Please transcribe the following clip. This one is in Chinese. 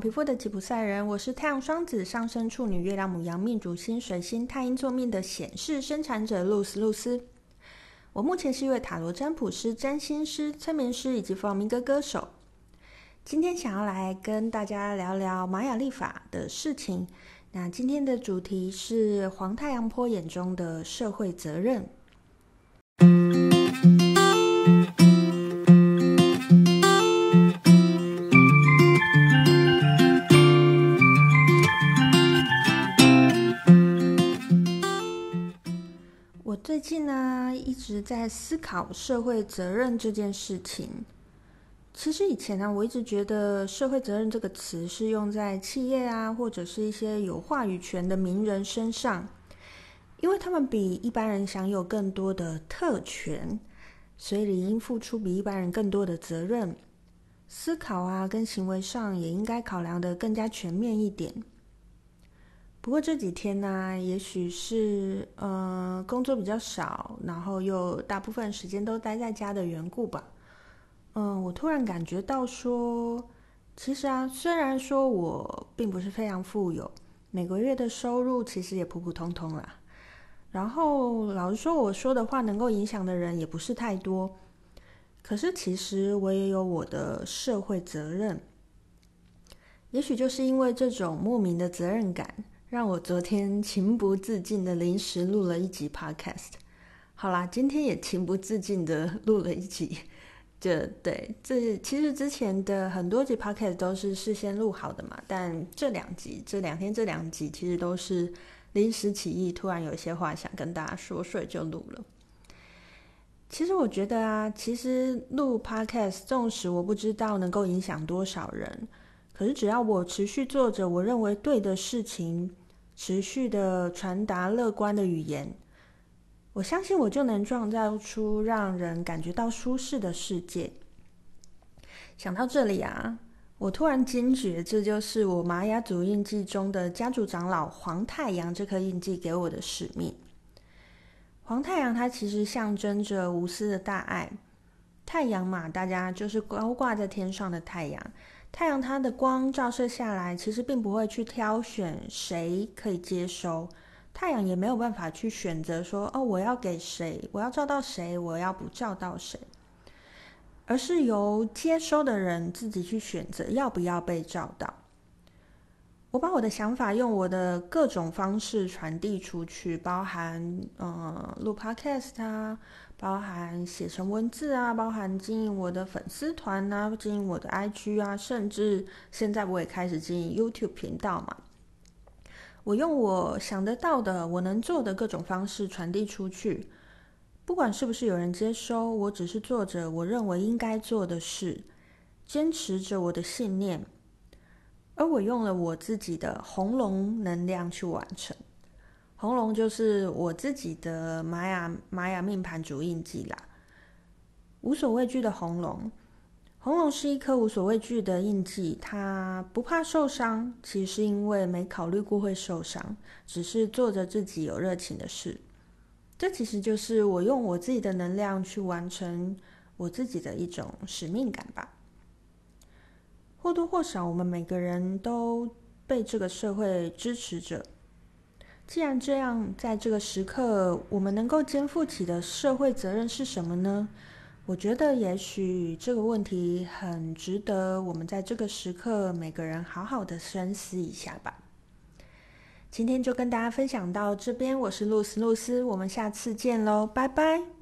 皮肤的吉普赛人，我是太阳双子上升处女月亮母羊命主星水星太阴坐命的显示生产者露丝露丝。我目前是一位塔罗占卜师、占星师、催眠师以及弗朗明哥歌手。今天想要来跟大家聊聊玛雅历法的事情。那今天的主题是黄太阳坡眼中的社会责任。近呢，一直在思考社会责任这件事情。其实以前呢，我一直觉得“社会责任”这个词是用在企业啊，或者是一些有话语权的名人身上，因为他们比一般人享有更多的特权，所以理应付出比一般人更多的责任。思考啊，跟行为上也应该考量的更加全面一点。不过这几天呢，也许是呃工作比较少，然后又大部分时间都待在家的缘故吧。嗯，我突然感觉到说，其实啊，虽然说我并不是非常富有，每个月的收入其实也普普通通啦。然后老实说，我说的话能够影响的人也不是太多。可是其实我也有我的社会责任。也许就是因为这种莫名的责任感，让我昨天情不自禁的临时录了一集 Podcast。好啦，今天也情不自禁的 录了一集。这对，这其实之前的很多集 podcast 都是事先录好的嘛，但这两集这两天这两集其实都是临时起意，突然有一些话想跟大家说，所以就录了。其实我觉得啊，其实录 podcast，纵使我不知道能够影响多少人，可是只要我持续做着我认为对的事情，持续的传达乐观的语言。我相信我就能创造出让人感觉到舒适的世界。想到这里啊，我突然惊觉，这就是我玛雅主印记中的家族长老黄太阳这颗印记给我的使命。黄太阳它其实象征着无私的大爱。太阳嘛，大家就是高挂在天上的太阳。太阳它的光照射下来，其实并不会去挑选谁可以接收。太阳也没有办法去选择说，哦，我要给谁，我要照到谁，我要不照到谁，而是由接收的人自己去选择要不要被照到。我把我的想法用我的各种方式传递出去，包含呃录 Podcast 啊，包含写成文字啊，包含经营我的粉丝团啊，经营我的 IG 啊，甚至现在我也开始经营 YouTube 频道嘛。我用我想得到的、我能做的各种方式传递出去，不管是不是有人接收，我只是做着我认为应该做的事，坚持着我的信念，而我用了我自己的红龙能量去完成。红龙就是我自己的玛雅玛雅命盘主印记啦，无所畏惧的红龙。红龙是一颗无所畏惧的印记，它不怕受伤，其实是因为没考虑过会受伤，只是做着自己有热情的事。这其实就是我用我自己的能量去完成我自己的一种使命感吧。或多或少，我们每个人都被这个社会支持着。既然这样，在这个时刻，我们能够肩负起的社会责任是什么呢？我觉得也许这个问题很值得我们在这个时刻每个人好好的深思一下吧。今天就跟大家分享到这边，我是露丝露丝，我们下次见喽，拜拜。